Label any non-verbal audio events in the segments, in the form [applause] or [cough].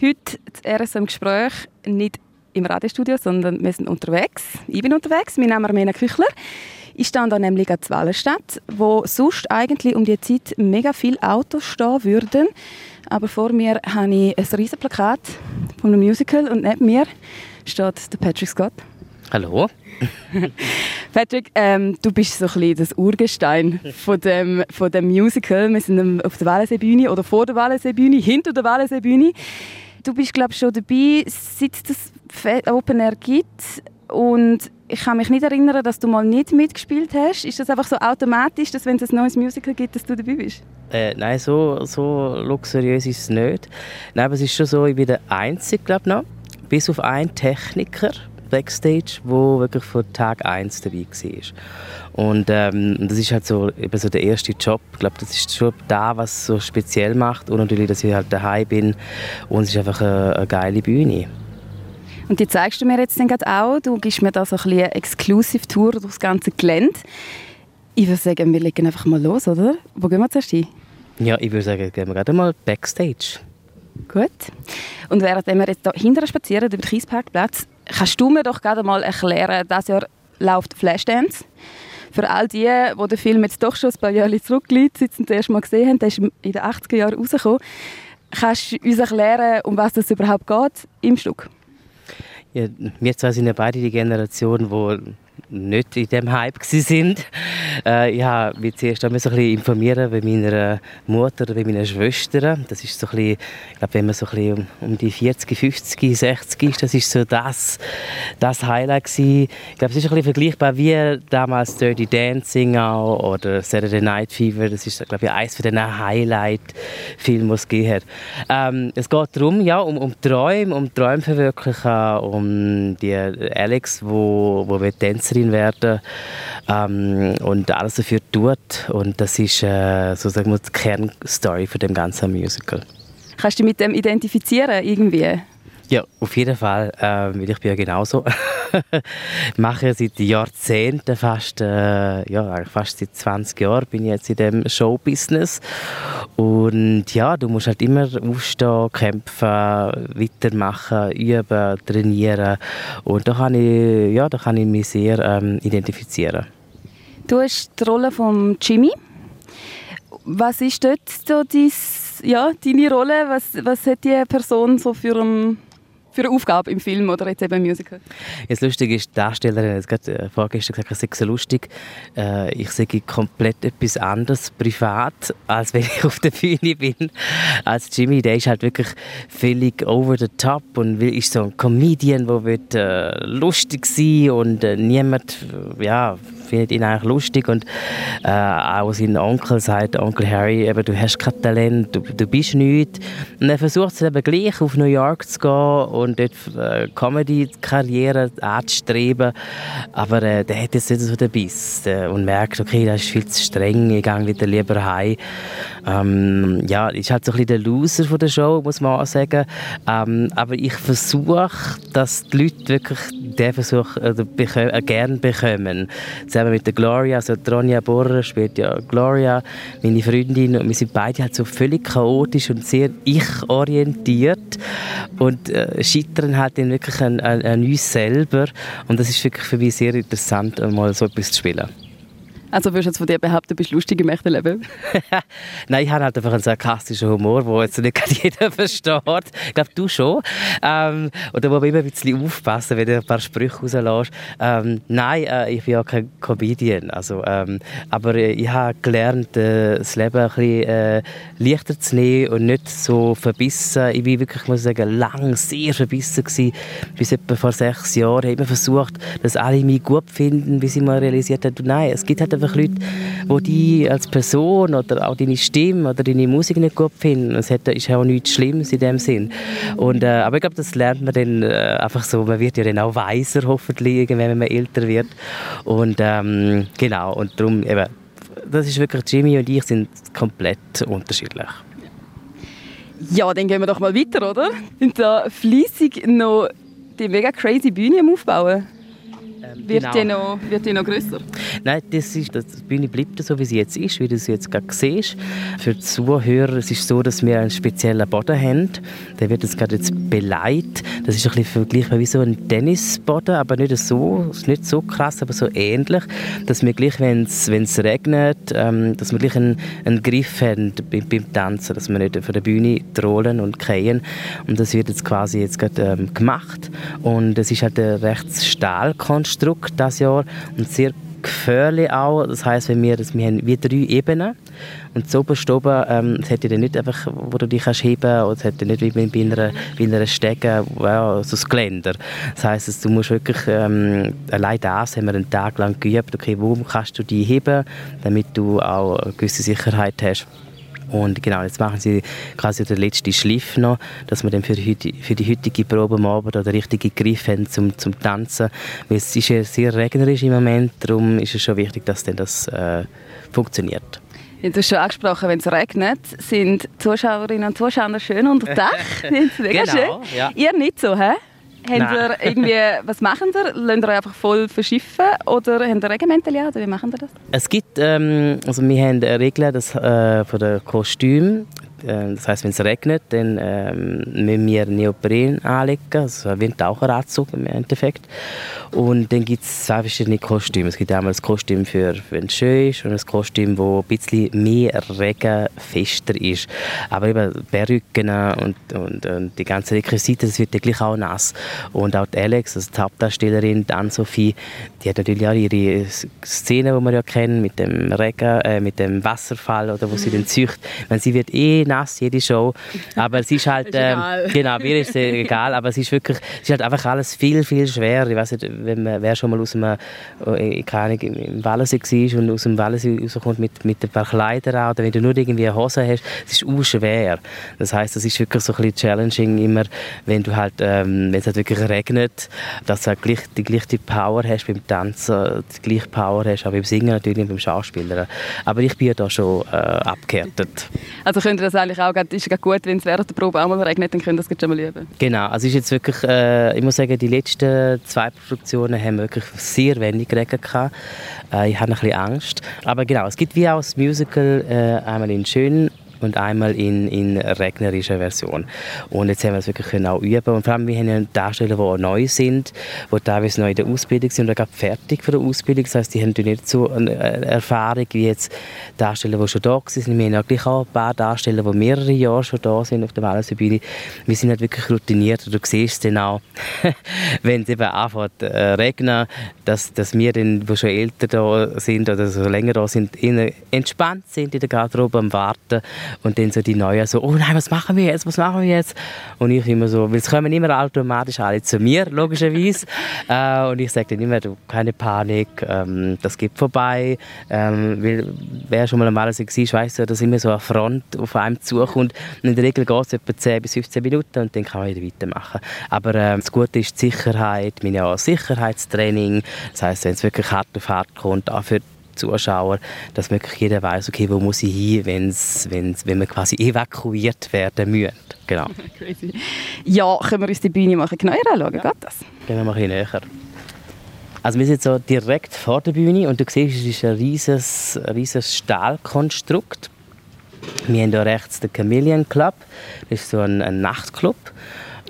Heute das RSO im Gespräch nicht im Radiostudio, sondern wir sind unterwegs. Ich bin unterwegs, mein Name ist Armena Küchler. Ich stehe da nämlich an Wallenstadt, wo sonst eigentlich um die Zeit mega viele Autos stehen würden. Aber vor mir habe ich ein riesiges Plakat von einem Musical und neben mir steht der Patrick Scott. Hallo. [laughs] Patrick, ähm, du bist so ein bisschen das Urgestein von dem, von dem Musical. Wir sind auf der Wallenseebühne oder vor der Wallenseebühne, hinter der Wallenseebühne. Du bist, glaube ich, schon dabei, seit es das Open Air gibt. Und ich kann mich nicht erinnern, dass du mal nicht mitgespielt hast. Ist das einfach so automatisch, dass wenn es ein neues Musical gibt, dass du dabei bist? Äh, nein, so, so luxuriös ist es nicht. Nein, aber es ist schon so, ich bin der Einzige, glaube noch, bis auf einen Techniker Backstage, wo wirklich von Tag 1 dabei war. Und ähm, das ist halt so, eben so der erste Job. Ich glaube, das ist schon da, was so speziell macht. Und natürlich, dass ich halt daheim bin. Und es ist einfach eine, eine geile Bühne. Und die zeigst du mir jetzt dann auch. Du gibst mir da so ein bisschen eine Exclusive-Tour durch das ganze Gelände. Ich würde sagen, wir legen einfach mal los, oder? Wo gehen wir zuerst hin? Ja, ich würde sagen, gehen wir gerade mal Backstage. Gut. Und während wir jetzt hier hinterher spazieren, über den Kiesparkplatz, kannst du mir doch gerade mal erklären, dass Jahr läuft Flashdance. Für all die, die den Film jetzt doch schon ein paar Jahre zurückliegt, sie das erste Mal gesehen haben, der ist in den 80er Jahren rausgekommen. Kannst du uns erklären, um was es überhaupt geht im Stück? Ja, wir zwei sind ja beide die Generation, die nicht in diesem Hype sind. Äh, ich habe mich zuerst ein bisschen informieren bei meiner Mutter oder bei meiner Schwester. Das ist so ein bisschen, ich glaube, wenn man so ein bisschen um die 40, 50, 60 ist, das ist so das, das Highlight gewesen. Ich glaube, es ist ein bisschen vergleichbar wie damals Dirty Dancing auch oder Saturday Night Fever. Das ist, glaube ich, eines von den Highlight-Filmen, die es gegeben hat. Ähm, es geht darum, ja, um, um Träume, um Träume verwirklichen, um die Alex, wo, wo wir Tänzerin werden ähm, und alles dafür tut. Und das ist äh, sozusagen die Kernstory von dem ganzen Musical. Kannst du dich mit dem identifizieren irgendwie? Ja, auf jeden Fall, äh, weil ich bin ja genauso. [laughs] mache seit Jahrzehnten, fast, äh, ja, fast seit 20 Jahren bin ich jetzt in dem Showbusiness. Und ja, du musst halt immer aufstehen, kämpfen, weitermachen, üben, trainieren. Und da kann ich, ja, da kann ich mich sehr ähm, identifizieren. Du hast die Rolle von Jimmy. Was ist dort so dies, ja, deine Rolle? Was, was hat die Person so für einen für eine Aufgabe im Film oder jetzt eben im Musical? Das Lustige ist, die Darstellerin hat gerade äh, vorgestern gesagt, ich sei so lustig. Äh, ich sage komplett etwas anderes privat, als wenn ich [laughs] auf der Bühne bin. Als Jimmy, der ist halt wirklich völlig over the top und ist so ein Comedian, der äh, lustig sein und äh, niemand, ja, findet ihn eigentlich lustig und äh, auch sein Onkel sagt, Onkel Harry, eben, du hast kein Talent, du, du bist nichts. Und er versucht es eben gleich auf New York zu gehen und dort äh, Comedy-Karriere anzustreben, aber äh, der hat jetzt nicht so den Biss äh, und merkt, okay, das ist viel zu streng, ich gehe wieder lieber heim. Ähm, ja, ist halt so ein bisschen der Loser von der Show, muss man auch sagen. Ähm, aber ich versuche, dass die Leute wirklich den Versuch äh, bekommen, äh, gern bekommen. Zusammen mit der Gloria, also Tronja Borrer spielt ja Gloria, meine Freundin, und wir sind beide halt so völlig chaotisch und sehr ich-orientiert. Und äh, scheitern halt dann wirklich an, an, an uns selber. Und das ist wirklich für mich sehr interessant, mal so etwas zu spielen. Also würdest du jetzt von dir behaupten, du bist lustig im echten Leben? [laughs] Nein, ich habe halt einfach einen sarkastischen Humor, den jetzt nicht [laughs] jeder versteht. Ich glaube, du schon. Ähm, oder wo man immer ein bisschen aufpassen, wenn du ein paar Sprüche rauslässt. Ähm, nein, äh, ich bin ja kein Comedian. Also, ähm, aber äh, ich habe gelernt, äh, das Leben ein bisschen äh, leichter zu nehmen und nicht so verbissen. Ich war wirklich, muss ich sagen, lang sehr verbissen gewesen. Bis etwa vor sechs Jahren. Ich habe immer versucht, dass alle mich gut finden, bis ich mal realisiert habe, nein, es gibt halt einfach Leute, die dich als Person oder auch deine Stimme oder deine Musik nicht gut finden. Es ist auch nichts Schlimmes in dem Sinn. Und, äh, aber ich glaube, das lernt man dann äh, einfach so. Man wird ja dann auch weiser, hoffentlich, wenn man älter wird. Und ähm, genau, und darum eben, das ist wirklich, Jimmy und ich sind komplett unterschiedlich. Ja, dann gehen wir doch mal weiter, oder? Sind da fleissig noch die mega crazy Bühne am Aufbauen? Ähm, wird, genau. die noch, wird die noch grösser? Nein, das ist, das, die Bühne bleibt so, wie sie jetzt ist, wie du sie jetzt gerade siehst. Für die Zuhörer es ist so, dass wir einen speziellen Boden haben. Der wird jetzt gerade jetzt beleidigt. Das ist ein bisschen vergleichbar wie so ein Tennisboden, aber nicht so, nicht so krass, aber so ähnlich, dass wir gleich, wenn es regnet, ähm, dass wir gleich einen, einen Griff haben beim, beim Tanzen, dass wir nicht von der Bühne rollen und gehen. Und das wird jetzt quasi jetzt gerade ähm, gemacht. Und es ist halt ein recht Stahlkonstrukt das Jahr und sehr gefährlich auch. Das heißt, wenn wir, das, wir haben wie drei Ebenen und so oberst oben, ähm, es hat nicht einfach, wo du dich kannst heben oder es hat nicht wie bei einer, bei einer Stege, ja, so ein Geländer. Das heisst, du musst wirklich, ähm, allein das haben wir einen Tag lang geübt, okay, wo kannst du die heben, damit du auch eine gewisse Sicherheit hast. Und genau, jetzt machen sie quasi den letzten Schliff noch, dass wir dann für die, für die heutige Probe am Abend den richtigen Griff haben zum, zum Tanzen. Weil es ist ja sehr regnerisch im Moment, darum ist es schon wichtig, dass dann das äh, funktioniert. Du hast schon angesprochen, wenn es regnet, sind Zuschauerinnen und Zuschauer schön unter [laughs] Dach. genau, schön. Ja. Ihr nicht so, hä? Haben ihr irgendwie, was machen ihr? Lasst ihr einfach voll verschiffen oder habt ihr Regimente oder wie machen ihr das? Es gibt, ähm, also wir haben Regeln das, äh, von den Kostümen das heißt, wenn es regnet, dann ähm, müssen wir Neopren anlegen, also ein Taucheranzug im Endeffekt. Und dann gibt es zwei verschiedene Kostüme. Es gibt einmal das Kostüm für, wenn es schön ist und das Kostüm, das ein bisschen mehr regenfester ist. Aber eben Perücken und, und, und die ganze Requisite, das wird ja gleich auch nass. Und auch die Alex, also die Hauptdarstellerin, die Anne-Sophie, die hat natürlich auch ihre Szene, die wir ja kennen, mit dem Regen, äh, mit dem Wasserfall, oder wo sie dann zücht. Wenn sie wird eh nass, jede Show. Aber es ist halt, [laughs] äh, [laughs] genau, mir ist es egal, aber es ist wirklich, es ist halt einfach alles viel, viel schwerer. Ich weiß nicht, wenn man, wer schon mal aus einem, äh, keine Ahnung, im Wallensee war und aus dem Wallensee rauskommt mit, mit ein paar Kleidern oder wenn du nur irgendwie eine Hose hast, es ist auch schwer. Das heißt, es ist wirklich so ein bisschen challenging immer, wenn du halt, ähm, wenn es halt wirklich regnet, dass du halt gleich, die gleiche Power hast beim Tanzen, die gleiche Power hast, auch beim Singen natürlich und beim Schauspielern. Aber ich bin da schon äh, abgehärtet. Also könnt ihr das eigentlich auch, ist es gut, wenn es während der Probe auch mal regnet, dann könnt ihr das schon mal üben? Genau, also ist jetzt wirklich, äh, ich muss sagen, die letzten zwei Produktionen haben wirklich sehr wenig Regen gehabt. Äh, ich habe ein bisschen Angst. Aber genau, es gibt wie auch das Musical äh, einmal in Schön und einmal in, in regnerischer Version. Und jetzt haben wir es wirklich können üben. Und vor allem, wir haben ja Darsteller, die auch neu sind, die teilweise noch in der Ausbildung sind oder gerade fertig für die Ausbildung. Das heißt, die haben nicht so eine Erfahrung wie jetzt Darsteller, die schon da sind. Wir haben ja gleich auch ein paar Darsteller, die mehrere Jahre schon da sind auf der Wallenseebühne. Wir sind halt wirklich routiniert. Du siehst es dann auch, [laughs] wenn es eben anfängt äh, regnen, dass, dass wir dann, die schon älter da sind oder so länger da sind, entspannt sind in der Garderobe am Warten und dann so die Neuen so, oh nein, was machen wir jetzt, was machen wir jetzt? Und ich immer so, weil es kommen immer automatisch alle zu mir, logischerweise. [laughs] äh, und ich sage dann immer, du, keine Panik, ähm, das geht vorbei. Ähm, weil, wer schon mal am war, weiss ja, dass immer so eine Front auf einem zukommt. Und in der Regel geht es etwa 10 bis 15 Minuten und dann kann man wieder weitermachen. Aber äh, das Gute ist die Sicherheit, meine Sicherheitstraining. Das heisst, wenn es wirklich hart auf hart kommt, auch für Zuschauer, dass wirklich jeder weiß, okay, wo muss ich hin, wenn's, wenn's, wenn wir quasi evakuiert werden müssen. Genau. [laughs] Crazy. Ja, können wir uns die Bühne mal genauer anschauen? Ja. Geht das? Gehen wir mal ein näher. Also wir sind so direkt vor der Bühne und du siehst, es ist ein riesiges, riesiges Stahlkonstrukt. Wir haben hier rechts den Chameleon Club, das ist so ein, ein Nachtclub.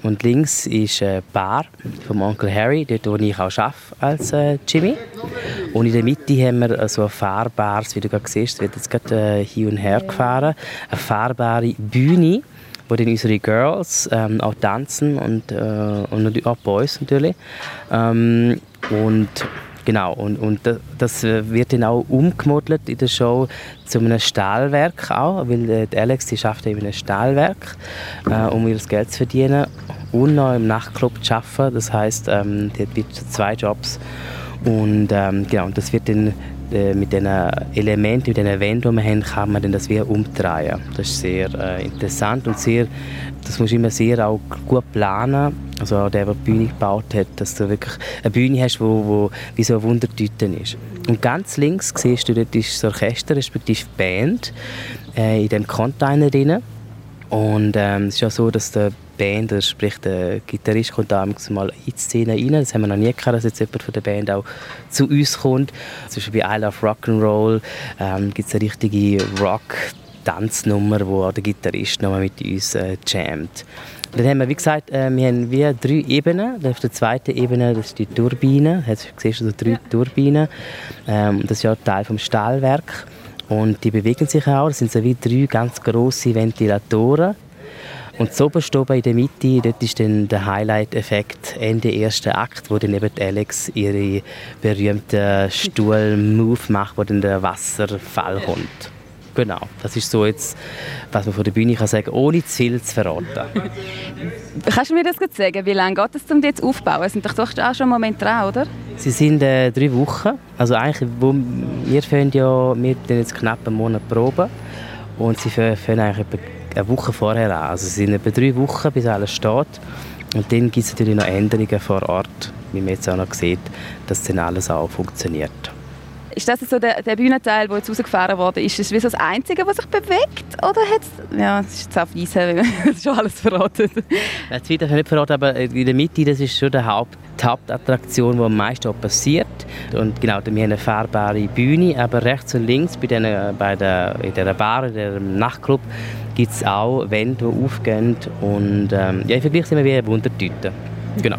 Und links ist eine Bar vom Onkel Harry, dort wo ich auch arbeite als äh, Jimmy. Und in der Mitte haben wir so ein fahrbares, wie du gerade siehst, wird jetzt gerade äh, hin und her gefahren, eine fahrbare Bühne, wo dann unsere Girls ähm, auch tanzen und, äh, und auch Boys natürlich. Ähm, und Genau, und, und das wird dann auch umgemodelt in der Show zu einem Stahlwerk auch, weil äh, Alex die schafft eben ein Stahlwerk, äh, um ihr Geld zu verdienen und noch im Nachtclub zu arbeiten. Das heißt, ähm, die hat zwei Jobs und ähm, genau, das wird dann äh, mit den Elementen, mit den Wänden, die wir haben, kann man dann das wieder umdrehen. Das ist sehr äh, interessant und sehr, das muss immer sehr auch gut planen. Also auch der, der die Bühne gebaut hat, dass du wirklich eine Bühne hast, wo, wo wie so eine Wundertüte ist. Und ganz links siehst du, dort ist das Orchester, respektive Band, äh, in dem Container drin. Und ähm, es ist ja so, dass der Band, also sprich der Gitarrist kommt da mal in die Szene rein. Das haben wir noch nie gehabt, dass jetzt jemand von der Band auch zu uns kommt. Zum Beispiel bei I Love Rock'n'Roll ähm, gibt es eine richtige Rock-Tanznummer, wo der Gitarrist nochmal mit uns äh, jammt. Dann haben wir, wie gesagt, äh, wir haben wie drei Ebenen. Auf der zweiten Ebene das ist die Turbine. Jetzt siehst du so drei ja. Turbinen. Ähm, das ist ja Teil vom Stahlwerk. Und die bewegen sich auch. Das sind so wie drei ganz große Ventilatoren. Und so oben in der Mitte, dort ist dann der Highlight-Effekt Ende ersten Akt, wo dann eben Alex ihre berühmten Stuhl-Move macht, wo dann der Wasserfall kommt. Genau, das ist so jetzt, was man von der Bühne kann sagen, ohne zu viel zu verraten. Kannst du mir das sagen? Wie lange geht es, um die jetzt aufzubauen? Es sind doch, doch auch schon Moment dran, oder? Sie sind äh, drei Wochen. Also eigentlich, wo, wir fangen ja wir jetzt knapp einen Monat proben und sie fangen eigentlich etwa eine Woche vorher an. Also es sind etwa drei Wochen, bis alles steht. Und dann gibt es natürlich noch Änderungen vor Ort, wie man jetzt auch noch sieht, dass dann alles auch funktioniert. Ist das so der, der Bühnenteil, der jetzt rausgefahren wurde? Ist das wie so das Einzige, was sich bewegt? Oder hat's, ja, es ist jetzt auf Eis, [laughs] das ist schon alles verraten. Das zweite ich nicht verraten, aber in der Mitte, das ist schon der Haupt, die Hauptattraktion, die am meisten passiert. Und genau, wir haben eine fahrbare Bühne, aber rechts und links bei, den, bei der, in dieser Bar, in diesem Nachtclub, gibt es auch Wände, die aufgehen. Und ähm, ja, im Vergleich sind wir wie eine Wundertüte. Genau.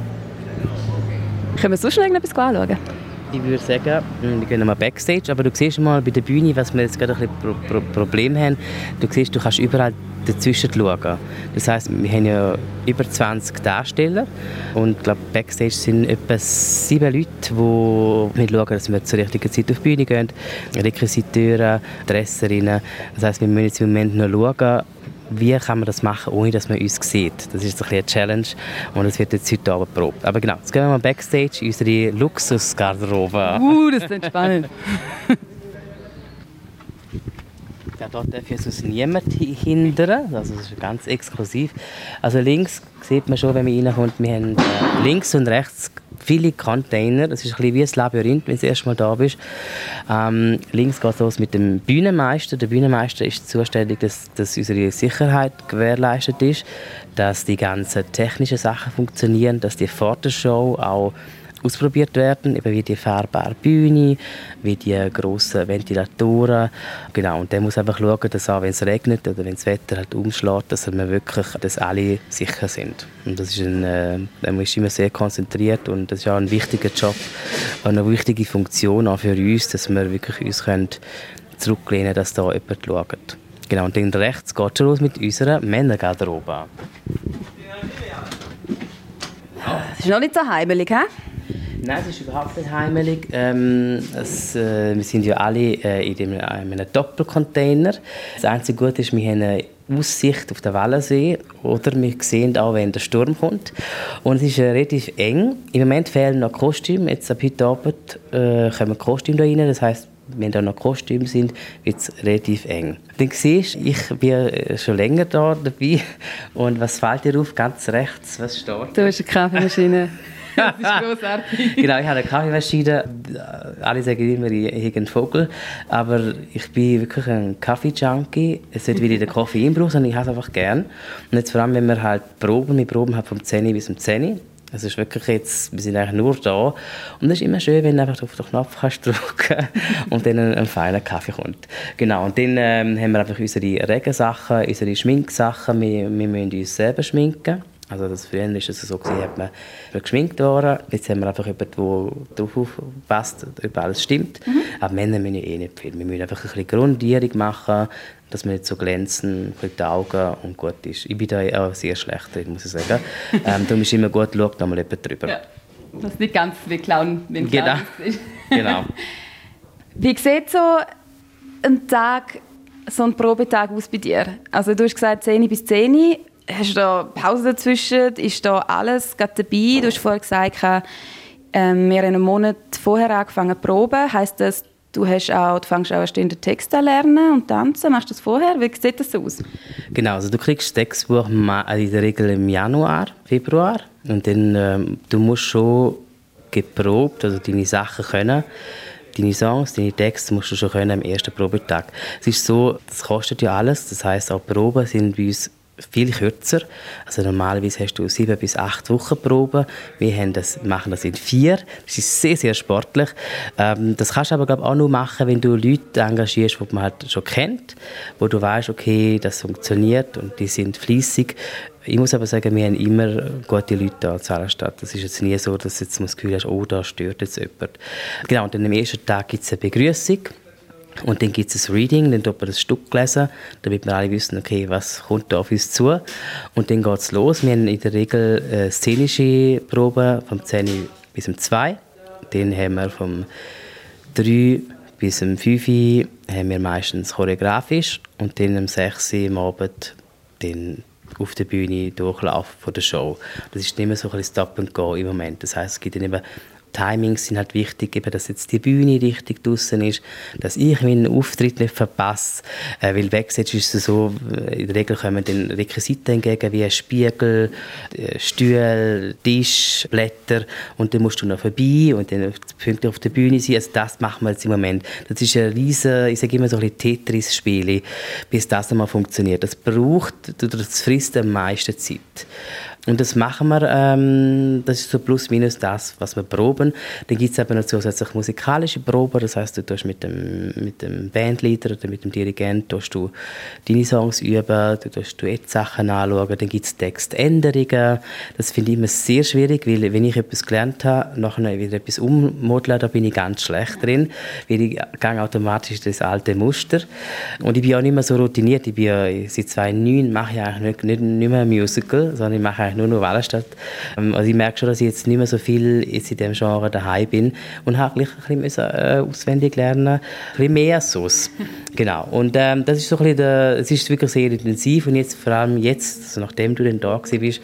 Können wir sonst noch irgendetwas anschauen? Ich würde sagen, wir gehen mal Backstage, aber du siehst mal bei der Bühne, was wir jetzt gerade ein bisschen Pro Pro Problem haben. Du siehst, du kannst überall dazwischen schauen. Das heisst, wir haben ja über 20 Darsteller und ich glaube, Backstage sind etwa sieben Leute, die schauen, dass wir zur richtigen Zeit auf die Bühne gehen. Requisiteure, Dresserinnen. Das heisst, wir müssen jetzt im Moment noch schauen, wie kann man das machen, ohne dass man uns sieht. Das ist ein eine Challenge und das wird jetzt heute Abend probt. Aber genau, jetzt gehen wir mal Backstage in unsere Luxusgarderobe. Uh, das ist spannend. [laughs] Ja, dort darf uns niemand hindern. Also das ist ganz exklusiv. Also links sieht man schon, wenn man reinkommt, wir haben äh, links und rechts viele Container. Das ist ein bisschen wie ein Labyrinth, wenn du das erste Mal da bist. Ähm, links geht es los mit dem Bühnenmeister. Der Bühnenmeister ist zuständig, dass, dass unsere Sicherheit gewährleistet ist, dass die ganzen technischen Sachen funktionieren, dass die Vordershow auch ausprobiert werden, eben wie die fahrbare Bühne, wie die grossen Ventilatoren. Genau, und der muss einfach schauen, dass auch wenn es regnet oder wenn das Wetter halt umschlägt, dass wir wirklich, dass alle sicher sind. Und das ist ein, äh, man ist immer sehr konzentriert und das ist auch ein wichtiger Job, eine wichtige Funktion auch für uns, dass wir wirklich uns können zurücklehnen dass da jemand schaut. Genau, und dann rechts geht es los mit unserer Männergarderobe. Das ist noch nicht so heimelig, hä? Nein, es ist überhaupt nicht heimelig. Ähm, es, äh, wir sind ja alle äh, in, dem, in einem Doppelcontainer. Das einzige Gute ist, wir haben eine Aussicht auf den Wellensee oder wir sehen auch, wenn der Sturm kommt. Und es ist äh, relativ eng. Im Moment fehlen noch Kostüme. Jetzt ab heute Abend äh, kommen Kostüme da rein. Das heißt, wenn da noch Kostüme sind, wird es relativ eng. Dann siehst ich bin äh, schon länger da dabei. Und was fällt dir auf? Ganz rechts, was steht? Du hast eine Kaffeemaschine. [laughs] [laughs] das ist großartig. genau, ich habe eine Kaffeemaschine. Alle sagen immer, ich habe einen Vogel. Aber ich bin wirklich ein Kaffee-Junkie. Es ist wieder der Koffeinbruch, sondern ich habe es einfach gern. Und jetzt vor allem, wenn wir halt proben, wir proben halt vom 10 bis zum 10 es ist wirklich jetzt, wir sind eigentlich nur da. Und es ist immer schön, wenn du einfach auf den Knopf kannst [laughs] drücken und dann ein, ein feiner Kaffee kommt. Genau, und dann ähm, haben wir einfach unsere Regensachen, unsere Schminksachen. Wir, wir müssen uns selber schminken. Also das früher ist es so gewesen, hat man geschminkt worden. Jetzt haben wir einfach jemanden, der darauf aufpasst, ob alles stimmt. Mhm. Aber Männer müssen ja eh nicht viel. Wir müssen einfach ein bisschen Grundierung machen, dass wir nicht so glänzen, ein bisschen die Augen und gut ist. Ich bin da auch sehr schlecht drin, muss ich sagen. [laughs] ähm, darum ist immer gut, schaut nochmal jemand drüber. Ja. Das ist nicht ganz wie Clown, wenn Clown genau. ist. [laughs] genau. [laughs] Wie sieht so ein Tag, so ein Probetag aus bei dir? Also du hast gesagt 10 bis 10 hast du da Pause dazwischen? Ist da alles dabei? Du hast vorher gesagt, ähm, wir haben einen Monat vorher angefangen zu proben. Heißt das, du, hast auch, du fängst auch erst in den Text an lernen und tanzen? Machst du das vorher? Wie sieht das aus? Genau, also du kriegst das Textbuch in der Regel im Januar, Februar. Und dann ähm, du musst schon geprobt, also deine Sachen können deine Songs, deine Texte musst du schon können am ersten Probetag. Es ist so, das kostet ja alles, das heißt auch Proben sind bei uns viel kürzer. Also normalerweise hast du sieben bis acht Wochen Proben. Wir haben das, machen das in vier. Das ist sehr, sehr sportlich. Ähm, das kannst du aber glaub, auch nur machen, wenn du Leute engagierst, die man halt schon kennt, wo du weißt, okay, das funktioniert und die sind fließig. Ich muss aber sagen, wir haben immer gute Leute da in Zahnstadt. Das ist jetzt nie so, dass jetzt das Gefühl hast, oh, da stört jetzt jemand. Genau, und dann am ersten Tag gibt es eine Begrüßung. Und dann gibt es ein Reading, dann tut man das Stück lesen, damit wir alle wissen, okay, was kommt da auf uns zu. Und dann geht es los. Wir haben in der Regel äh, szenische Proben vom 10 bis zum 2. Dann haben wir vom 3 bis zum 5 haben wir meistens choreografisch und dann am 6 am Abend dann auf der Bühne durchlaufen von der Show. Das ist nicht mehr so ein Stop and Go im Moment. Das heißt, es gibt dann eben Timings sind halt wichtig, eben, dass jetzt die Bühne richtig draußen ist, dass ich meinen Auftritt nicht verpasse, äh, weil Backstage ist es so, äh, in der Regel kommen dann Requisiten entgegen, wie ein Spiegel, äh, Stühle, Tisch, Blätter und dann musst du noch vorbei und dann pünktlich auf der Bühne sein, also das machen wir jetzt im Moment. Das ist ein riesen, ich sage immer so ein Tetris-Spiel, bis das einmal funktioniert. Das braucht, das frisst am meisten Zeit. Und das machen wir, ähm, das ist so plus minus das, was wir proben. Dann gibt es eben noch zusätzlich musikalische Proben, das heißt, du tust mit dem, mit dem Bandleader oder mit dem Dirigent tust du deine Songs üben, du tust Duettsachen anschauen, dann gibt es Textänderungen. Das finde ich immer sehr schwierig, weil wenn ich etwas gelernt habe, nachher wieder etwas ummodeln, da bin ich ganz schlecht drin, weil ich gehe automatisch das alte Muster. Und ich bin auch nicht mehr so routiniert, ich bin ja seit 2009 mache ich eigentlich nicht, nicht, nicht mehr Musical, sondern ich mache eigentlich nur noch Wallenstadt. Ähm, also ich merke schon, dass ich jetzt nicht mehr so viel jetzt in diesem Genre daheim bin und habe gleich ein bisschen äh, auswendig lernen, ein bisschen mehr Sauce. [laughs] genau. Und ähm, das ist so ein bisschen, es ist wirklich sehr intensiv und jetzt vor allem jetzt, also nachdem du dann da bist,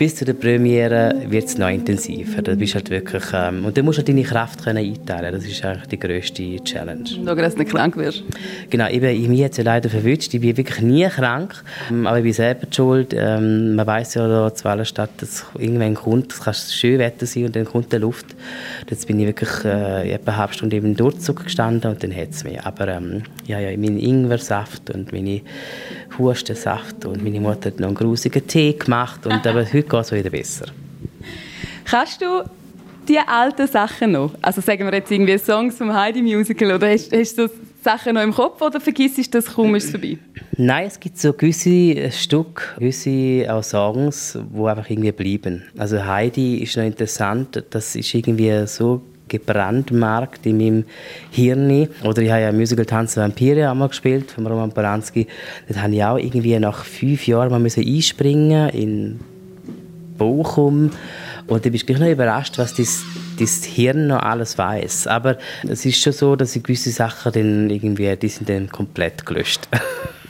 bis zu der Premiere wird es noch intensiver. Da bist halt wirklich, ähm, und dann musst du deine Kraft können einteilen Das ist eigentlich die grösste Challenge. Nur, dass du nicht krank wirst. Genau, eben, ich mich jetzt ja leider verwünscht. Ich bin wirklich nie krank, ähm, aber ich bin selber schuld. Ähm, man weiß ja da zu Wallenstadt, dass irgendwann kommt, es kann schön Wetter sein und dann kommt der Luft. Jetzt bin ich wirklich äh, etwa eine halbe Stunde im Durchzug gestanden und dann hat es mich. Aber ähm, ja, ja, mein Ingwersaft und meine Hustensaft und meine Mutter hat noch einen grusigen Tee gemacht und aber heute geht es wieder besser. Kannst du die alten Sachen noch? Also sagen wir jetzt irgendwie Songs vom Heidi Musical oder hast, hast du Sachen noch im Kopf oder vergisst du das kaum ist es vorbei? Nein, es gibt so gewisse Stücke, gewisse auch Songs, die einfach irgendwie bleiben. Also Heidi ist noch interessant, das ist irgendwie so gebrandmarkt in meinem Hirn. Oder ich habe ja Musical Tanz Vampire einmal gespielt von Roman Polanski. Dort habe ich auch irgendwie nach fünf Jahren mal einspringen in Bochum. Und du bist gleich noch überrascht, was das, das Hirn noch alles weiß. Aber es ist schon so, dass gewisse Sachen dann irgendwie, die sind dann komplett gelöscht.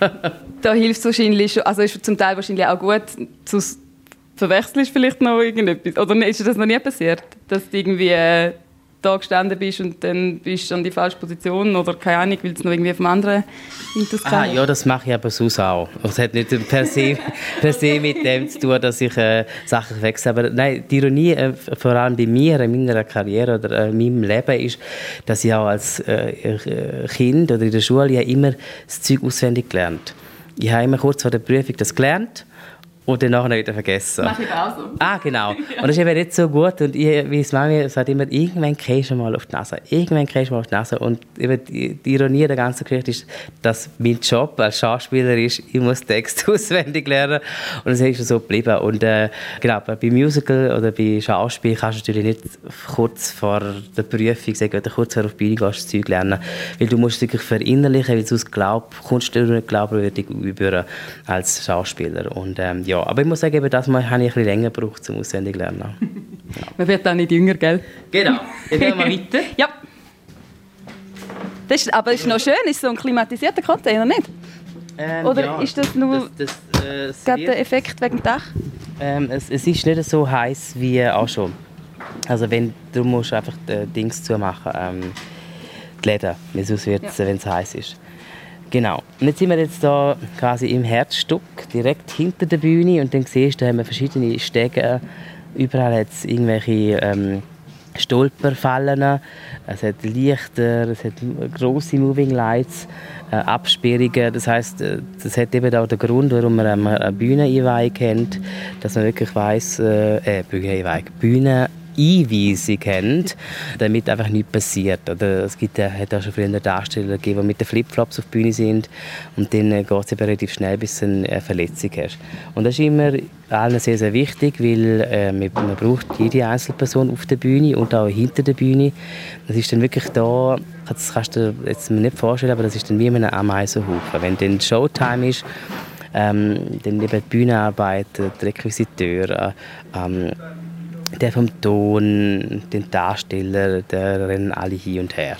[laughs] da hilft es wahrscheinlich schon, also ist zum Teil wahrscheinlich auch gut, zu verwechselst vielleicht noch irgendetwas. Oder ist das noch nie passiert, dass du irgendwie äh, da gestanden bist und dann bist du an die falsche Position oder keine Ahnung, weil es noch irgendwie vom anderen Intus ah, Ja, das mache ich aber sonst auch. Es hat nicht per se, per se mit dem zu tun, dass ich äh, Sachen wechsle. Aber nein, die Ironie, äh, vor allem bei mir, in meiner Karriere oder äh, in meinem Leben, ist, dass ich auch als äh, äh, Kind oder in der Schule ja immer das Zeug auswendig gelernt. Ich habe immer kurz vor der Prüfung das gelernt und dann nachher wieder vergessen. Mach ich auch so. Ah, genau. [laughs] Und das ist eben nicht so gut. Und ich, wie es Mami sagt immer, irgendwann kriegst du mal auf die Nase. Irgendwann kriegst du mal auf die Nase. Und eben die, die Ironie der ganzen Geschichte ist, dass mein Job als Schauspieler ist, ich muss Text [laughs] auswendig lernen. Und das ist so geblieben. Und äh, genau, bei Musical oder bei Schauspiel kannst du natürlich nicht kurz vor der Prüfung sagen, oder kurz vor der Bühne gehst, das Zeug lernen. Weil du musst wirklich verinnerlichen, weil sonst glaub, kommst du nicht glaubwürdig über als Schauspieler. Und ähm, ja, aber ich muss sagen, eben das Mal habe ich ein bisschen länger gebraucht, zum auswendig lernen. Ja. [laughs] Man wird auch nicht jünger, gell? Genau. Dann gehen wir weiter. [laughs] ja. Das ist, aber ist noch schön, ist so ein klimatisierter Container, nicht? Ähm, Oder ja, ist das nur das, das, äh, der Effekt wegen dem Dach? Ähm, es, es, ist nicht so heiß wie auch schon. Also wenn du musst einfach die Dings zumachen, ähm, die Läden, wird es, ja. wenn es heiß ist. Genau. Und jetzt sind wir jetzt da quasi im Herzstück, direkt hinter der Bühne und dann siehst du, da haben wir verschiedene Stege. Überall hat es irgendwelche ähm, Stolperfallen, es hat Lichter, es hat große Moving Lights, äh, Absperrungen. Das heißt, äh, das hat eben auch den Grund, warum man eine Bühneneinweihung kennt, dass man wirklich weiß, äh, äh Bühneneinweihung, Bühne Einweisung haben, damit einfach nichts passiert. Oder es gibt, äh, hat auch schon früher Darsteller gegeben, die mit den Flipflops auf der Bühne sind und dann äh, geht es relativ schnell, bis du eine Verletzung hast. Und das ist immer allen sehr, sehr wichtig, weil äh, man, braucht jede Einzelperson auf der Bühne und auch hinter der Bühne. Das ist dann wirklich da, das kannst du dir jetzt nicht vorstellen, aber das ist dann wie ein Ameisenhaufen. Wenn dann Showtime ist, ähm, dann eben die Bühnenarbeit, der Requisiteur, ähm, der vom Ton, den Darsteller, der rennen alle hin und her.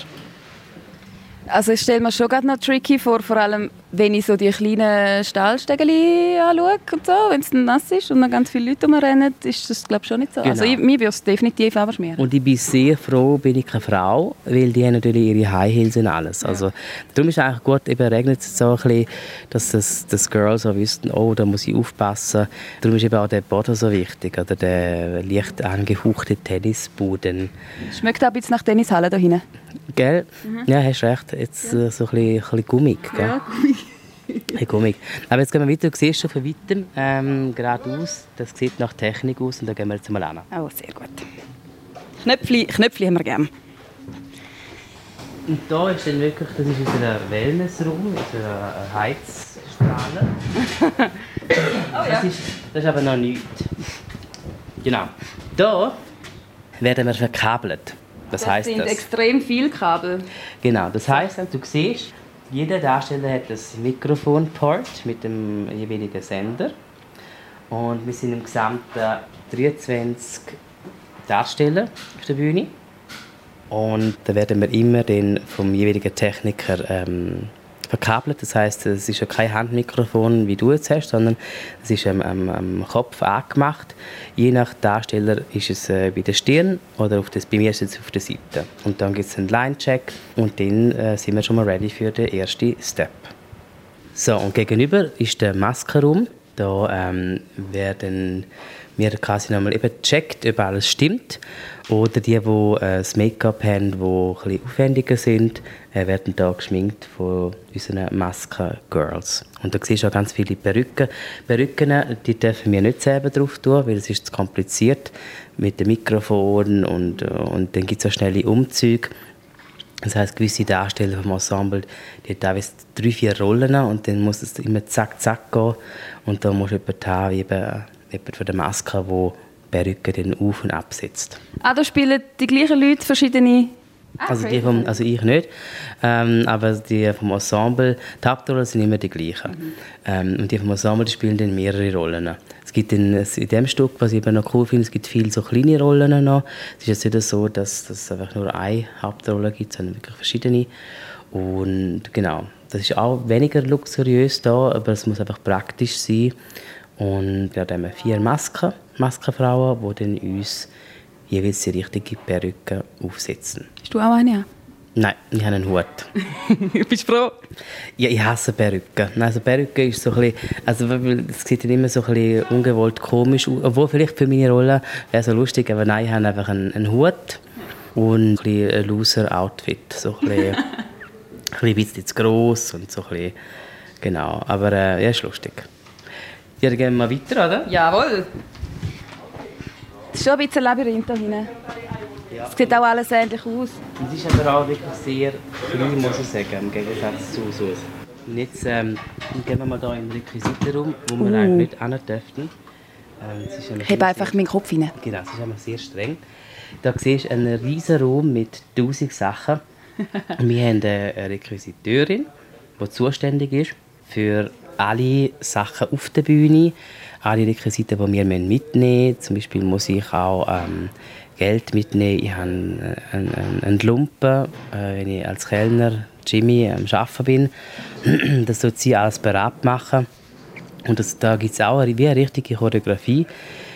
Also ich stelle mir schon gerade noch tricky vor, vor allem wenn ich so die kleinen Stahlstegeli anschaue und so, wenn es dann nass ist und noch ganz viele Leute rumrennen, ist das glaube schon nicht so. Also, genau. Also ich, mir würde es definitiv aber schmieren. Und ich bin sehr froh, bin ich keine Frau, weil die haben natürlich ihre High Heels und alles. Ja. Also darum ist es eigentlich gut, eben regnet es so ein bisschen, dass das, das Girls so wissen, oh, da muss ich aufpassen. Darum ist eben auch der Boden so wichtig, oder der leicht angehauchte Tennisboden. Schmeckt auch ein bisschen nach Tennishalle da hinten. Gell? Mhm. Ja, hast recht. Jetzt ja. Äh, so ein bisschen, ein bisschen gummig. Gell? Ja, gummig. [laughs] Hey, Gummig. Aber jetzt gehen wir weiter. Du siehst schon von weitem ähm, geradeaus. Das sieht nach Technik aus und da gehen wir jetzt mal an. Oh, sehr gut. Knöpfchen, haben wir gerne. Und da ist dann wirklich, das ist unser Wellnessraum, unser Heizstrahler. [laughs] oh, ja. das, ist, das ist aber noch nichts. Genau. Da werden wir verkabelt. Das, das heißt sind das. extrem viele Kabel. Genau, das heißt, du siehst, jeder Darsteller hat das Mikrofonport mit dem jeweiligen Sender. Und wir sind im gesamten 23 Darsteller auf der Bühne. Und da werden wir immer den vom jeweiligen Techniker ähm, verkabelt. Das heißt, es ist ja kein Handmikrofon, wie du jetzt hast, sondern es ist am, am, am Kopf angemacht. Je nach Darsteller ist es äh, bei der Stirn oder auf das, bei mir ist es auf der Seite. Und dann gibt es einen Line-Check und dann äh, sind wir schon mal ready für den ersten Step. So, und gegenüber ist der Maskenraum. Da ähm, werden wir quasi nochmal eben checkt, ob alles stimmt. Oder die, die äh, das Make-up haben, die etwas aufwendiger sind, äh, werden da geschminkt von unseren Masken-Girls. Und da siehst du auch ganz viele Perücken. Perücken, die dürfen wir nicht selber drauf tun, weil es ist zu kompliziert mit dem Mikrofon und, äh, und dann gibt es auch schnelle Umzüge. Das heißt, gewisse Darsteller vom Ensemble, die haben drei, vier Rollen und dann muss es immer zack, zack gehen. Und da muss jemand haben, wie eben jemand von der Maske, der Perücke dann auf- und absetzt. Ah, da spielen die gleichen Leute verschiedene Ah, also, die vom, also ich nicht, ähm, aber die vom Ensemble, die Hauptrollen sind immer die gleichen. Mhm. Ähm, und die vom Ensemble die spielen dann mehrere Rollen. Es gibt in, in dem Stück, was ich eben noch cool finde, es gibt viele so kleine Rollen noch. Es ist jetzt nicht so, dass es einfach nur eine Hauptrolle gibt, sondern wirklich verschiedene. Und genau, das ist auch weniger luxuriös da, aber es muss einfach praktisch sein. Und wir haben vier Masken, Maskenfrauen, die dann uns jeweils die richtige Perücke aufsetzen. Hast du auch eine? Nein, ich habe einen Hut. [laughs] Bist du froh? Ja, ich hasse Perücke. Also Perücke ist so ein bisschen, also es sieht immer so ein bisschen ungewollt komisch aus, obwohl vielleicht für meine Rolle wäre so lustig, aber nein, ich habe einfach einen, einen Hut und ein, ein Loser-Outfit, so ein bisschen, [laughs] ein bisschen zu gross und so ein bisschen, genau, aber äh, ja, ist lustig. Ja, dann gehen wir mal weiter, oder? Jawohl. Es ist schon ein bisschen ein Labyrinth da hinten. Es sieht auch alles ähnlich aus. Es ist aber auch wirklich sehr klein, muss ich sagen, im Gegensatz zu uns. Und jetzt ähm, gehen wir mal hier in den Requisitenraum, wo wir uh. eigentlich nicht hin dürften. Ähm, ich habe einfach meinen Kopf rein. Genau, es ist einfach sehr streng. Da siehst du einen riesen Raum mit tausend Sachen. [laughs] wir haben eine Requisiteurin, die zuständig ist für alle Sachen auf der Bühne, alle Requisiten, die wir mitnehmen müssen. Zum Beispiel muss ich auch ähm, Geld mitnehmen. Ich habe einen, einen, einen Lumpen, äh, wenn ich als Kellner Jimmy am Arbeiten bin. [clears throat] das soll sie alles bereit machen. Und das, da gibt es auch eine, wie eine richtige Choreografie.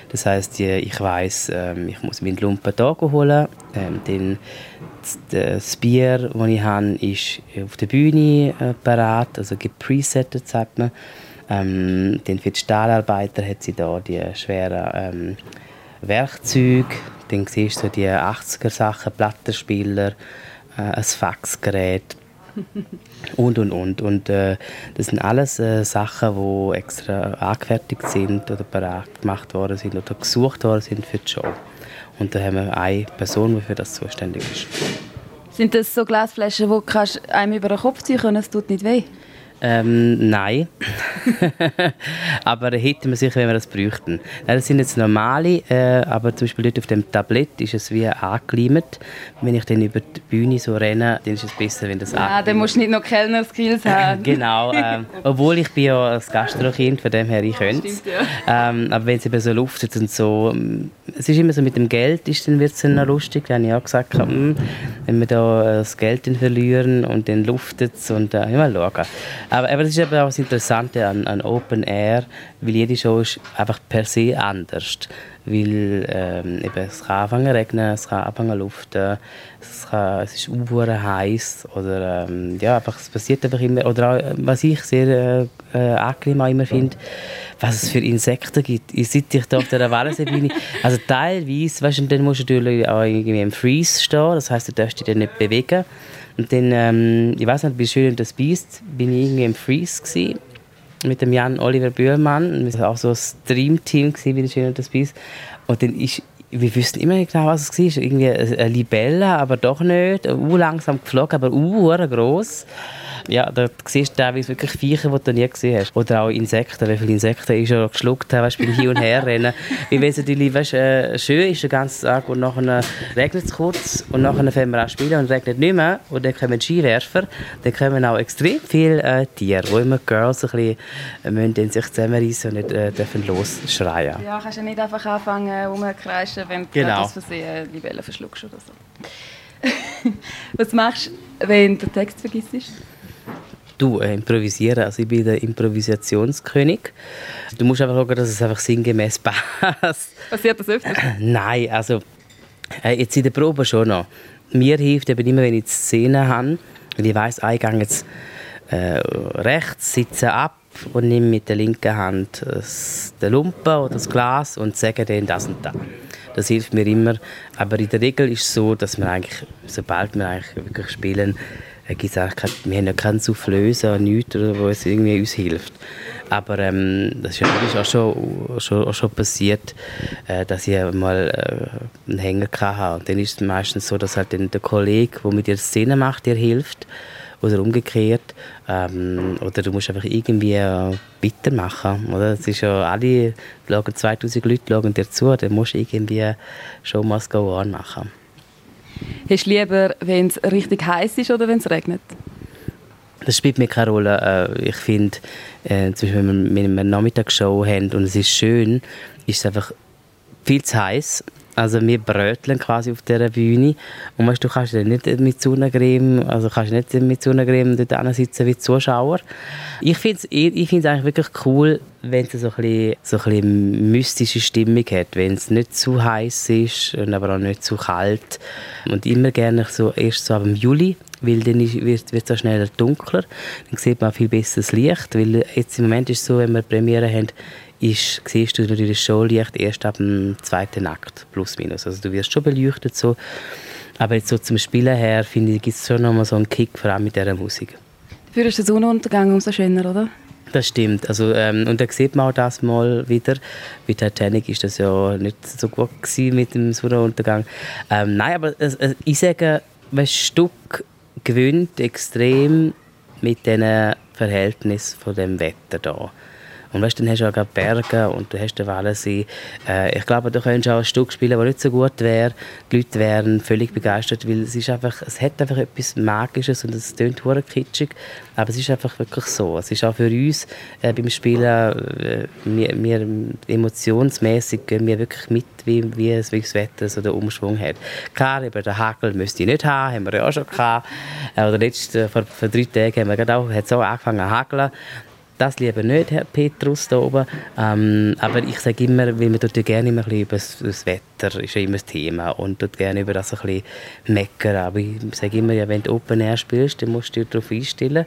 Das heißt, ich weiß, ähm, ich muss meinen Lumpen hier holen. Ähm, dann das Bier, das ich habe, ist auf der Bühne äh, parat, also gepresettet, sagt man. Ähm, dann für die Stahlarbeiter hat sie da die schweren Werkzeuge, dann siehst du die 80er-Sachen, Plattenspieler, äh, ein Faxgerät [laughs] und, und, und. Und äh, das sind alles äh, Sachen, die extra angefertigt sind oder bereit gemacht worden sind oder gesucht worden sind für die Show. Und da haben wir eine Person, die für das zuständig ist. Sind das so Glasflaschen, die kannst einem über den Kopf ziehen können, es tut nicht weh? Ähm, nein. [laughs] aber hätten wir sicher, wenn wir das bräuchten. Das sind jetzt normale, äh, aber zum Beispiel dort auf dem Tablett ist es wie angekleimt. Wenn ich dann über die Bühne so renne, dann ist es besser, wenn das Ah, dann musst du nicht noch Kellner-Skills [laughs] haben. genau. Ähm, obwohl ich bin ja ein Gastrokind, von dem her ich könnte es. Ja. Ähm, aber wenn es eben so luftet und so, ähm, es ist immer so mit dem Geld, ist, dann wird es dann noch lustig. Da habe ich auch gesagt, hm, wenn wir da äh, das Geld verlieren und dann luftet es und äh, mal schauen. Aber, aber das ist eben auch das Interessante an, an Open Air, weil jede Show ist einfach per se anders. Weil ähm, eben, es kann anfangen regnen, es kann anfangen luften, es, kann, es ist unwuhr heiß oder ähm, ja, einfach, es passiert einfach immer. Oder auch, was ich sehr äh, äh angenehm auch immer finde, was es für Insekten gibt. Ich sitze ich da auf der Wallenseebühne, [laughs] also teilweise, weißt du, dann musst du natürlich auch irgendwie im Freeze stehen, das heißt, du darfst dich dann nicht bewegen. Und dann, ähm, ich weiß nicht, wie schön das Beast, bin ich irgendwie im Freeze gewesen, mit dem Jan Oliver Bühlmann. Wir waren auch so ein Stream-Team wie das schön das Beast. Und dann ist wir wussten immer nicht genau, was es war. Irgendwie eine Libelle, aber doch nicht. Uh, langsam geflogen, aber uh, groß ja, da siehst du teilweise wirklich Viecher, die du nie gesehen hast. Oder auch Insekten, wie viele Insekten ich schon geschluckt habe, weißt, beim Hin- und Herrennen. [laughs] Wie wenn sie weißt, äh, schön ist den ganzen Tag und nachher regnet es kurz und nachher fangen wir an spielen und regnet nicht mehr und dann kommen Skiwerfer, dann kommen auch extrem viele äh, Tiere, wo immer Girls ein bisschen äh, müssen sich zusammenreißen und nicht äh, dürfen losschreien. Ja, kannst ja nicht einfach anfangen rumzukreischen, wenn du genau. aus Versehen Libelle verschluckst oder so. [laughs] Was machst du, wenn du den Text vergisst? Du, äh, improvisieren. Also ich bin der Improvisationskönig. Du musst einfach schauen, dass es einfach sinngemäß [laughs] passt. Passiert das öfter? Nein, also äh, jetzt in der Probe schon noch. Mir hilft eben immer, wenn ich die Szene habe, und ich weiss, ich gehe jetzt äh, rechts, sitze ab und nehme mit der linken Hand das, den Lumpen oder das Glas und sage dann das und das. Das hilft mir immer. Aber in der Regel ist es so, dass wir eigentlich, sobald wir eigentlich wirklich spielen, äh, gesagt hat, wir haben ja keinen Soufflöse, nichts, oder, wo es irgendwie uns hilft. Aber ähm, das ist ja auch schon, schon, auch schon passiert, äh, dass ich mal äh, einen Hänger hatte. Und dann ist es meistens so, dass halt dann der Kollege, der mit dir Szene macht, dir hilft. Oder umgekehrt. Ähm, oder du musst einfach irgendwie äh, weitermachen. Oder? Es ist ja alle, 2000 Leute schauen dir zu, dann musst du irgendwie schon mal Go On machen. Hast du lieber, wenn es richtig heiß ist oder wenn es regnet? Das spielt mir keine Rolle. Äh, ich finde, äh, zum Beispiel, wenn wir eine Nachmittagsshow haben und es ist schön, ist es einfach viel zu heiß. Also wir bröteln quasi auf dieser Bühne. Und weißt, du kannst nicht mit Sonnencreme, also kannst nicht mit Sonnencreme dort sitzen wie Zuschauer. Ich finde es ich eigentlich wirklich cool, wenn es so so ein bisschen mystische Stimmung hat. Wenn es nicht zu heiß ist, aber auch nicht zu kalt. Und immer gerne so erst so ab Juli, weil dann wird es so schneller dunkler. Dann sieht man auch viel besser das Licht, weil jetzt im Moment ist es so, wenn wir Premiere haben, ist, siehst du natürlich das Showlicht erst ab dem zweiten Akt, plus minus. Also du wirst schon beleuchtet so. Aber jetzt so zum Spielen her, finde ich, gibt es schon nochmal so einen Kick, vor allem mit dieser Musik. Dafür ist der Sonnenuntergang umso schöner, oder? Das stimmt. Also, ähm, und da sieht man auch das mal wieder. Bei Titanic ist das ja nicht so gut mit dem Sonnenuntergang. Ähm, nein, aber äh, ich sage, ein Stück gewöhnt extrem mit diesen Verhältnissen von dem Wetter hier. Und weißt, dann hast du auch Berge und du hast den Wallensee. Äh, ich glaube, du könntest auch ein Stück spielen, das nicht so gut wäre. Die Leute wären völlig begeistert, weil es ist einfach, es hat einfach etwas Magisches und es klingt hure kitschig, aber es ist einfach wirklich so. Es ist auch für uns äh, beim Spielen, äh, wir, wir emotionsmäßig gehen wir wirklich mit, wie, wie, es, wie das Wetter so den Umschwung hat. Klar, über den Hagel müsste ich nicht haben, haben wir ja auch schon gehabt. Äh, oder letzte, vor, vor drei Tagen haben wir auch, hat auch angefangen zu hageln. Das lieber nicht, Herr Petrus, da oben. Ähm, aber ich sage immer, weil man tut ja gerne immer ein bisschen über das Wetter, ist ja immer das Thema, und tut gerne über das ein bisschen meckern. Aber ich sage immer, ja, wenn du Open Air spielst, dann musst du dich darauf einstellen,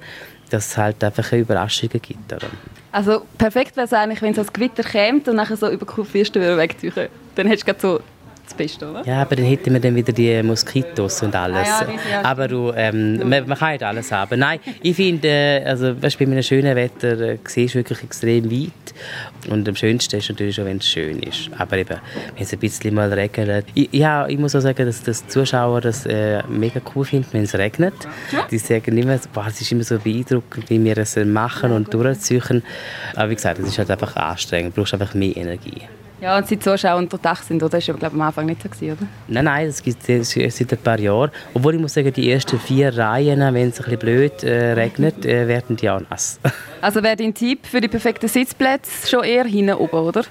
dass es halt einfach Überraschungen gibt. Oder? Also perfekt wäre es eigentlich, wenn es als Gewitter käme und nachher so über Kurve 4 wegziehen. Dann hättest du so das Beste, oder? Ja, aber dann hätten wir dann wieder die Moskitos und alles. Ah, ja, aber du, ähm, man, man, kann nicht alles haben. Nein, ich finde, äh, also weißt, bei einem schönen Wetter äh, siehst du wirklich extrem weit. Und am schönsten ist natürlich schon, wenn es schön ist. Aber eben, wenn es ein bisschen mal regnet. Ich, ja, ich muss auch sagen, dass, dass die Zuschauer das äh, mega cool finden, wenn es regnet. Ja. Die sagen immer, boah, es ist immer so beeindruckend, wie wir es machen und durchziehen. Aber wie gesagt, es ist halt einfach anstrengend. Du brauchst einfach mehr Energie. Ja, und seit Zuschauer unter Dach sind, oder? Das war glaube am Anfang nicht so, gewesen, oder? Nein, nein, das gibt es seit ein paar Jahren. Obwohl ich muss sagen, die ersten vier Reihen, wenn es ein bisschen blöd äh, regnet, äh, werden die auch nass. [laughs] also wäre dein Tipp für die perfekten Sitzplätze schon eher hinten oben, oder?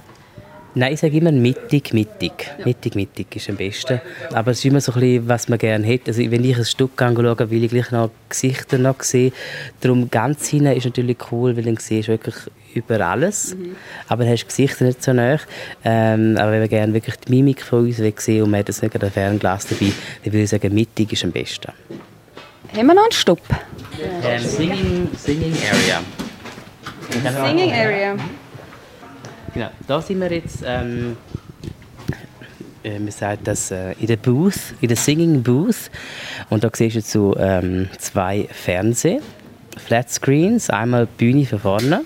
Nein, ich sage immer mittig, mittig. Ja. Mittig, mittig ist am besten. Aber es ist immer so ein bisschen, was man gerne hätte. Also wenn ich ein Stück anschaue, will ich gleich noch Gesichter noch sehen. Darum ganz hinten ist natürlich cool, weil dann siehst du wirklich über alles. Mhm. Aber dann hast du Gesichter nicht so nah. Ähm, aber wenn man gerne wirklich die Mimik von uns sehen und man hat jetzt nicht ein Fernglas dabei, dann würde ich sagen, mittig ist am besten. Haben wir noch einen Stopp? Ähm, singing, singing Area. Singing Area. Genau, da sind wir jetzt, ähm, äh, man sagt das, äh, in der Booth, in der Singing Booth. Und da siehst du so, ähm, zwei Fernseher. Flatscreens, einmal die Bühne von vorne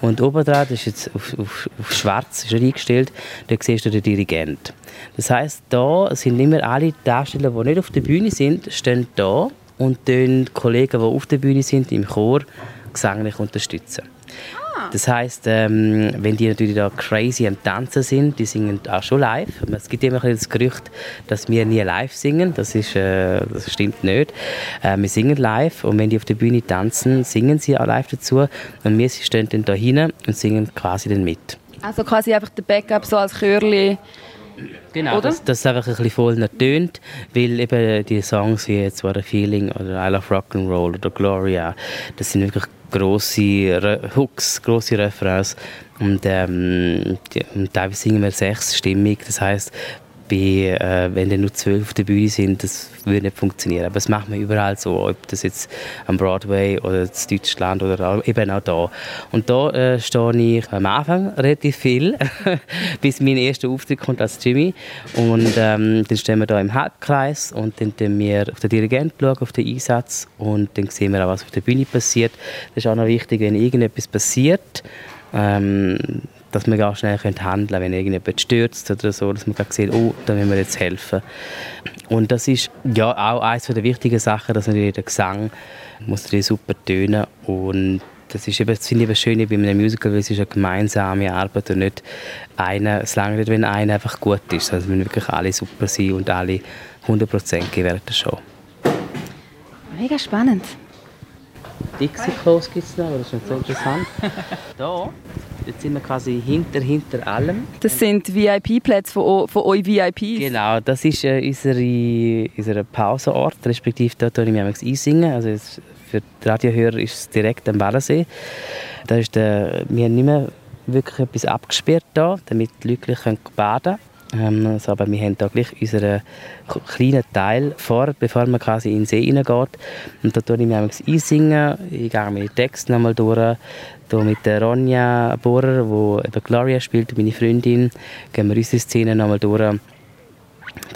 und oben dran, das ist jetzt auf, auf, auf schwarz ist eingestellt, da siehst du den Dirigent. Das heißt, da sind immer alle Darsteller, die nicht auf der Bühne sind, stehen da und die Kollegen, die auf der Bühne sind, im Chor gesanglich unterstützen. Das heißt, ähm, wenn die natürlich da crazy am Tanzen sind, die singen auch schon live. Es gibt immer das Gerücht, dass wir nie live singen. Das, ist, äh, das stimmt nicht. Äh, wir singen live und wenn die auf der Bühne tanzen, singen sie auch live dazu. Und wir stehen dann da hinten und singen quasi dann mit. Also quasi einfach der Backup so als Chörli. Genau, oder? dass das einfach ein bisschen voll tönt, weil eben die Songs wie jetzt a Feeling oder I Love Rock'n'Roll oder Gloria, das sind wirklich grosse Hooks, grosse Refrains und, ähm, die, und teilweise singen wir sechsstimmig, das heißt bei, äh, wenn dann nur zwölf auf der Bühne sind, das würde nicht funktionieren. Aber das macht man überall so, ob das jetzt am Broadway oder in Deutschland oder eben auch da. Und da äh, stehe ich am Anfang relativ viel, [laughs] bis mein erster Auftritt kommt als Jimmy. Und ähm, dann stehen wir da im Halbkreis und dann schauen wir auf den Dirigent schauen, auf den Einsatz und dann sehen wir auch, was auf der Bühne passiert. Das ist auch noch wichtig, wenn irgendetwas passiert, ähm, dass man ganz schnell handeln können, wenn irgendjemand stürzt oder so, dass man sieht, oh, da müssen wir jetzt helfen. Und das ist ja auch eines der wichtigen Sachen, dass natürlich der Gesang muss super tönen und das ist eben, das finde ich eben schön bei einem Musical, weil es ist eine gemeinsame Arbeit und nicht einer, es langt nicht, wenn einer einfach gut ist, also müssen wirklich alle super sein und alle 100% geben während der Show. Mega spannend. Dixie-Klos gibt es noch, das ist nicht so interessant. [laughs] da Jetzt sind wir quasi hinter, hinter allem. Das sind VIP-Plätze von, von euch VIPs? Genau, das ist äh, unsere, unser Pausenort, respektive dort, wo ich mich einsingen. Also für die Radiohörer ist es direkt am Wallensee. Da ist der, wir haben nicht mehr wirklich etwas abgesperrt, da, damit die Leute baden können. Ähm, also, aber wir haben da gleich unseren kleinen Teil vor, bevor man quasi in den See hineingeht. Und da tue ich mir einsingen. Ich gehe meine Texte nochmal durch. Hier mit der Ronja Bohrer, die Gloria spielt, meine Freundin, gehen wir unsere Szene nochmal durch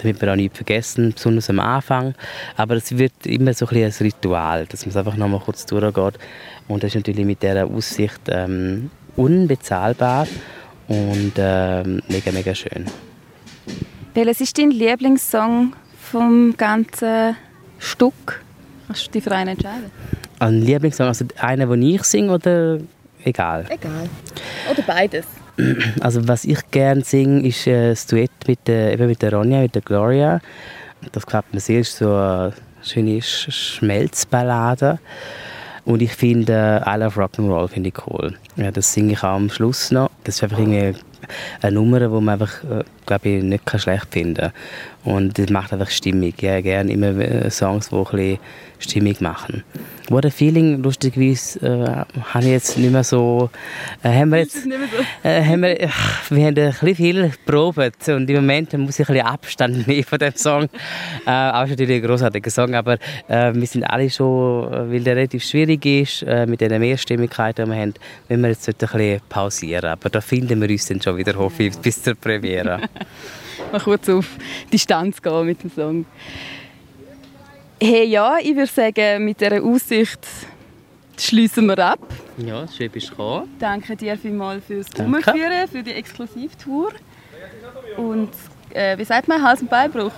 damit wir auch nichts vergessen, besonders am Anfang. Aber es wird immer so ein, ein Ritual, dass man es einfach nochmal kurz durchgeht. Und das ist natürlich mit dieser Aussicht ähm, unbezahlbar und ähm, mega, mega schön. Welches ist dein Lieblingssong vom ganzen Stück? Kannst du dich für einen entscheiden? Ein Lieblingssong, also einer, den ich singe oder egal? Egal. Oder beides. [clears throat] Also was ich gerne singe, ist äh, das Duett mit der, eben mit der Ronja, mit der Gloria. Das gefällt mir sehr, ist so eine schöne Schmelzballade. Und ich finde äh, I Love Rock'n'Roll finde ich cool. Ja, das singe ich auch am Schluss noch. Das ist einfach irgendwie eine Nummer, die man einfach, äh, glaube ich, nicht schlecht finden kann. Und das macht einfach Stimmung. Ja, gerne immer äh, Songs, die ein bisschen Stimmung machen. What a Feeling, lustigerweise, äh, habe ich jetzt nicht mehr so... Äh, haben wir jetzt... Äh, haben wir, ach, wir haben ein bisschen viel probiert und im Moment muss ich ein bisschen Abstand [laughs] nehmen von dem Song. Äh, auch natürlich ein großartiger Song, aber äh, wir sind alle schon, äh, weil der relativ schwierig ist, äh, mit den Mehrstimmigkeiten, die wir haben, wenn wir jetzt ein bisschen pausieren. Aber da finden wir uns dann schon wieder, hoffe ich, bis zur Premiere. [laughs] mal kurz auf Distanz gehen mit dem Song. Hey, ja, ich würde sagen, mit dieser Aussicht schließen wir ab. Ja, schön bist du gekommen. Danke dir vielmals fürs Umführen, für die Exklusivtour. Und äh, wie sagt man, Hals- und Beinbruch?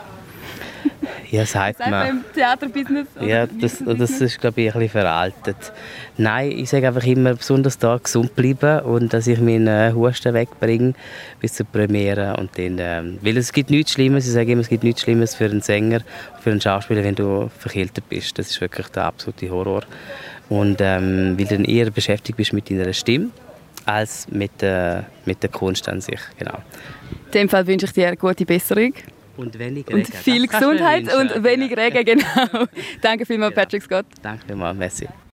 Ja, sagt man im Theaterbusiness? Ja, das, das ist, glaube ich, ein bisschen veraltet. Nein, ich sage einfach immer, besonders da gesund bleiben und dass ich meinen äh, Husten wegbringe bis zur Premiere. Und dann, ähm, weil es gibt nichts Schlimmes, ich sage immer, es gibt nichts Schlimmes für einen Sänger, für einen Schauspieler, wenn du verkältet bist. Das ist wirklich der absolute Horror. Und ähm, weil du dann eher beschäftigt bist mit deiner Stimme als mit, äh, mit der Kunst an sich. Genau. In dem Fall wünsche ich dir eine gute Besserung. Und wenig Und viel Gesundheit und wenig Regen, [laughs] genau. Danke vielmals. Patrick Scott. Danke vielmals, merci.